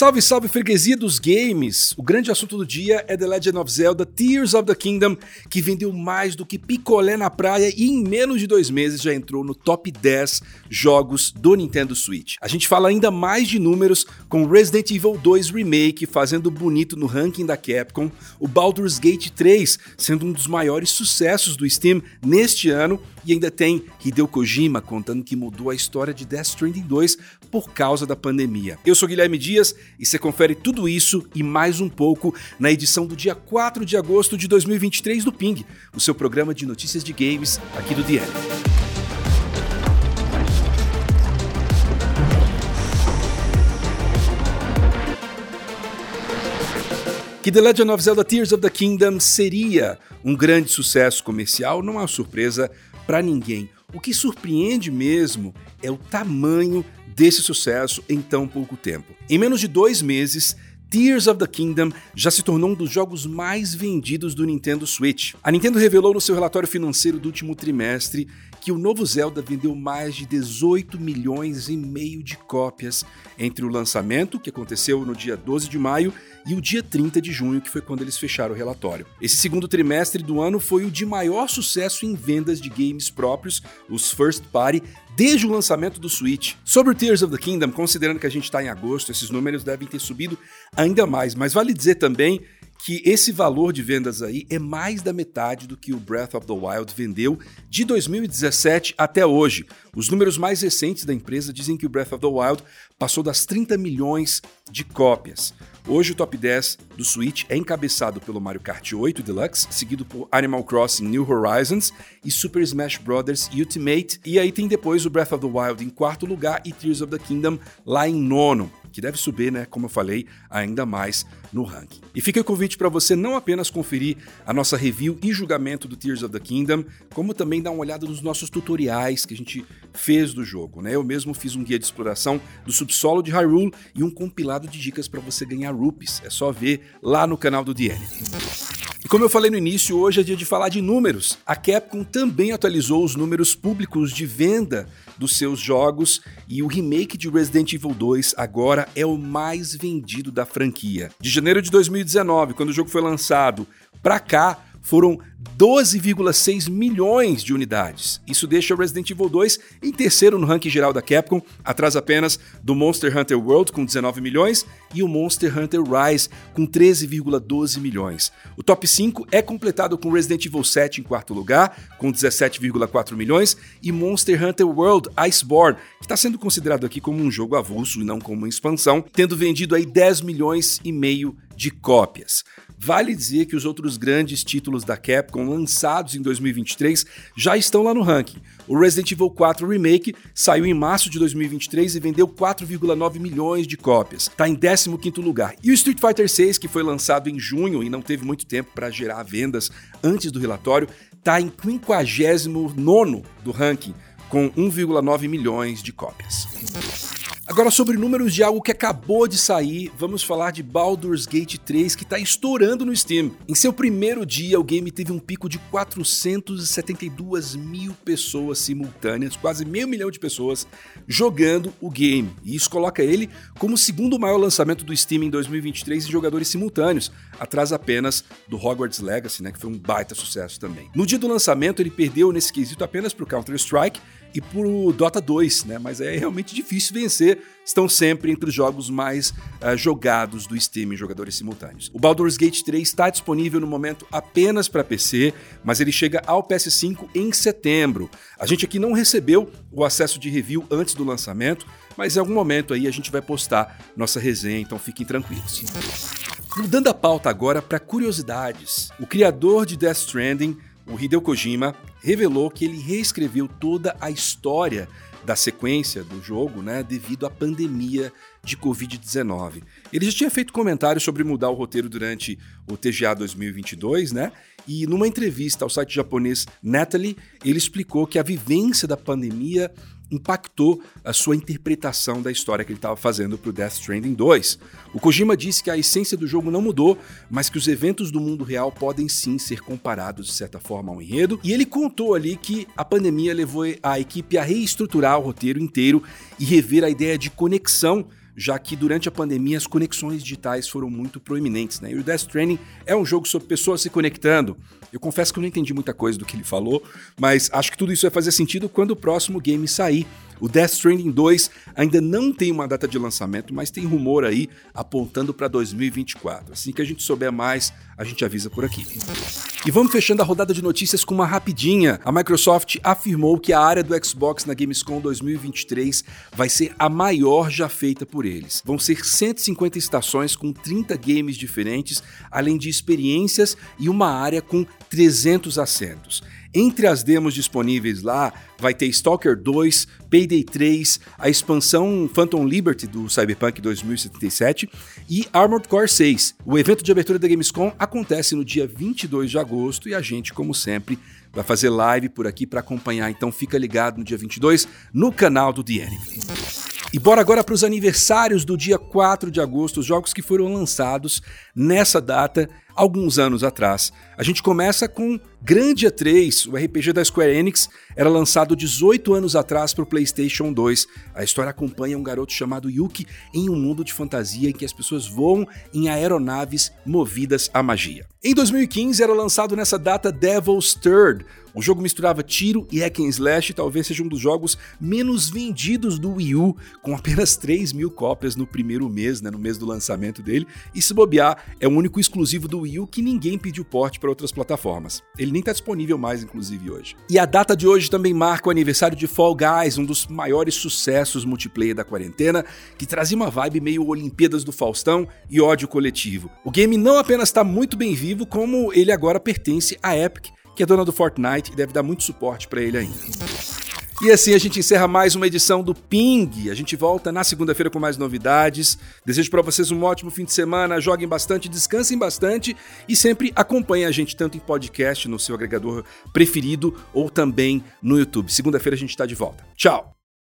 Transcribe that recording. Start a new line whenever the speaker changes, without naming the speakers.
Salve, salve, freguesia dos games! O grande assunto do dia é The Legend of Zelda Tears of the Kingdom, que vendeu mais do que picolé na praia e em menos de dois meses já entrou no top 10 jogos do Nintendo Switch. A gente fala ainda mais de números com Resident Evil 2 Remake fazendo bonito no ranking da Capcom, o Baldur's Gate 3 sendo um dos maiores sucessos do Steam neste ano e ainda tem Hideo Kojima contando que mudou a história de Death Stranding 2 por causa da pandemia. Eu sou Guilherme Dias e você confere tudo isso e mais um pouco na edição do dia 4 de agosto de 2023 do Ping, o seu programa de notícias de games aqui do DL. Que The Legend of Zelda Tears of the Kingdom seria um grande sucesso comercial não é uma surpresa para ninguém. O que surpreende mesmo é o tamanho desse sucesso em tão pouco tempo. Em menos de dois meses, Tears of the Kingdom já se tornou um dos jogos mais vendidos do Nintendo Switch. A Nintendo revelou no seu relatório financeiro do último trimestre que o novo Zelda vendeu mais de 18 milhões e meio de cópias entre o lançamento, que aconteceu no dia 12 de maio, e o dia 30 de junho, que foi quando eles fecharam o relatório. Esse segundo trimestre do ano foi o de maior sucesso em vendas de games próprios, os first party, desde o lançamento do Switch. Sobre o Tears of the Kingdom, considerando que a gente está em agosto, esses números devem ter subido ainda mais, mas vale dizer também que esse valor de vendas aí é mais da metade do que o Breath of the Wild vendeu de 2017 até hoje. Os números mais recentes da empresa dizem que o Breath of the Wild passou das 30 milhões de cópias. Hoje o top 10 do Switch é encabeçado pelo Mario Kart 8 Deluxe, seguido por Animal Crossing New Horizons e Super Smash Bros. Ultimate, e aí tem depois o Breath of the Wild em quarto lugar e Tears of the Kingdom lá em nono que deve subir, né, como eu falei, ainda mais no ranking. E fica o convite para você não apenas conferir a nossa review e julgamento do Tears of the Kingdom, como também dar uma olhada nos nossos tutoriais que a gente fez do jogo, né? Eu mesmo fiz um guia de exploração do subsolo de Hyrule e um compilado de dicas para você ganhar rupees. É só ver lá no canal do DL. E como eu falei no início, hoje é dia de falar de números. A Capcom também atualizou os números públicos de venda dos seus jogos e o remake de Resident Evil 2 agora é o mais vendido da franquia. De janeiro de 2019, quando o jogo foi lançado, para cá foram 12,6 milhões de unidades. Isso deixa Resident Evil 2 em terceiro no ranking geral da Capcom, atrás apenas do Monster Hunter World com 19 milhões e o Monster Hunter Rise com 13,12 milhões. O top 5 é completado com Resident Evil 7 em quarto lugar, com 17,4 milhões, e Monster Hunter World Iceborne, que está sendo considerado aqui como um jogo avulso e não como uma expansão, tendo vendido aí 10 milhões e meio de cópias. Vale dizer que os outros grandes títulos da Capcom lançados em 2023 já estão lá no ranking. O Resident Evil 4 Remake saiu em março de 2023 e vendeu 4,9 milhões de cópias. Está em 15º lugar. E o Street Fighter 6, que foi lançado em junho e não teve muito tempo para gerar vendas antes do relatório, está em 59º do ranking, com 1,9 milhões de cópias. Agora, sobre números de algo que acabou de sair, vamos falar de Baldur's Gate 3, que está estourando no Steam. Em seu primeiro dia, o game teve um pico de 472 mil pessoas simultâneas, quase meio milhão de pessoas jogando o game. E isso coloca ele como o segundo maior lançamento do Steam em 2023 em jogadores simultâneos, atrás apenas do Hogwarts Legacy, né, que foi um baita sucesso também. No dia do lançamento, ele perdeu nesse quesito apenas para o Counter-Strike, e pro Dota 2, né? Mas é realmente difícil vencer. Estão sempre entre os jogos mais uh, jogados do Steam em jogadores simultâneos. O Baldur's Gate 3 está disponível no momento apenas para PC, mas ele chega ao PS5 em setembro. A gente aqui não recebeu o acesso de review antes do lançamento, mas em algum momento aí a gente vai postar nossa resenha, então fiquem tranquilos. Mudando a pauta agora para curiosidades. O criador de Death Stranding o Hideo Kojima revelou que ele reescreveu toda a história da sequência do jogo, né, devido à pandemia de Covid-19. Ele já tinha feito comentários sobre mudar o roteiro durante o TGA 2022, né? E numa entrevista ao site japonês Natalie, ele explicou que a vivência da pandemia impactou a sua interpretação da história que ele estava fazendo para o Death Stranding 2. O Kojima disse que a essência do jogo não mudou, mas que os eventos do mundo real podem sim ser comparados de certa forma ao enredo. E ele contou ali que a pandemia levou a equipe a reestruturar o roteiro inteiro e rever a ideia de conexão já que durante a pandemia as conexões digitais foram muito proeminentes, né? E o Death Stranding é um jogo sobre pessoas se conectando. Eu confesso que eu não entendi muita coisa do que ele falou, mas acho que tudo isso vai fazer sentido quando o próximo game sair. O Death Stranding 2 ainda não tem uma data de lançamento, mas tem rumor aí apontando para 2024. Assim que a gente souber mais, a gente avisa por aqui. E vamos fechando a rodada de notícias com uma rapidinha. A Microsoft afirmou que a área do Xbox na Gamescom 2023 vai ser a maior já feita por eles. Vão ser 150 estações com 30 games diferentes, além de experiências e uma área com 300 assentos. Entre as demos disponíveis lá, vai ter Stalker 2, Payday 3, a expansão Phantom Liberty do Cyberpunk 2077 e Armored Core 6. O evento de abertura da Gamescom acontece no dia 22 de agosto e a gente, como sempre, vai fazer live por aqui para acompanhar, então fica ligado no dia 22 no canal do The. E bora agora para os aniversários do dia 4 de agosto, os jogos que foram lançados nessa data alguns anos atrás. A gente começa com Grandia 3, o RPG da Square Enix, era lançado 18 anos atrás para o PlayStation 2. A história acompanha um garoto chamado Yuki em um mundo de fantasia em que as pessoas voam em aeronaves movidas à magia. Em 2015 era lançado nessa data Devil's Third, o jogo misturava tiro e hack and slash, talvez seja um dos jogos menos vendidos do Wii U, com apenas 3 mil cópias no primeiro mês, né, no mês do lançamento dele, e se bobear, é o único exclusivo do Wii U que ninguém pediu porte para outras plataformas. Ele nem está disponível mais, inclusive, hoje. E a data de hoje também marca o aniversário de Fall Guys, um dos maiores sucessos multiplayer da quarentena, que trazia uma vibe meio Olimpíadas do Faustão e ódio coletivo. O game não apenas está muito bem vivo, como ele agora pertence à Epic, que é dona do Fortnite e deve dar muito suporte para ele ainda. E assim a gente encerra mais uma edição do Ping. A gente volta na segunda-feira com mais novidades. Desejo para vocês um ótimo fim de semana. Joguem bastante, descansem bastante e sempre acompanhem a gente tanto em podcast, no seu agregador preferido ou também no YouTube. Segunda-feira a gente está de volta. Tchau!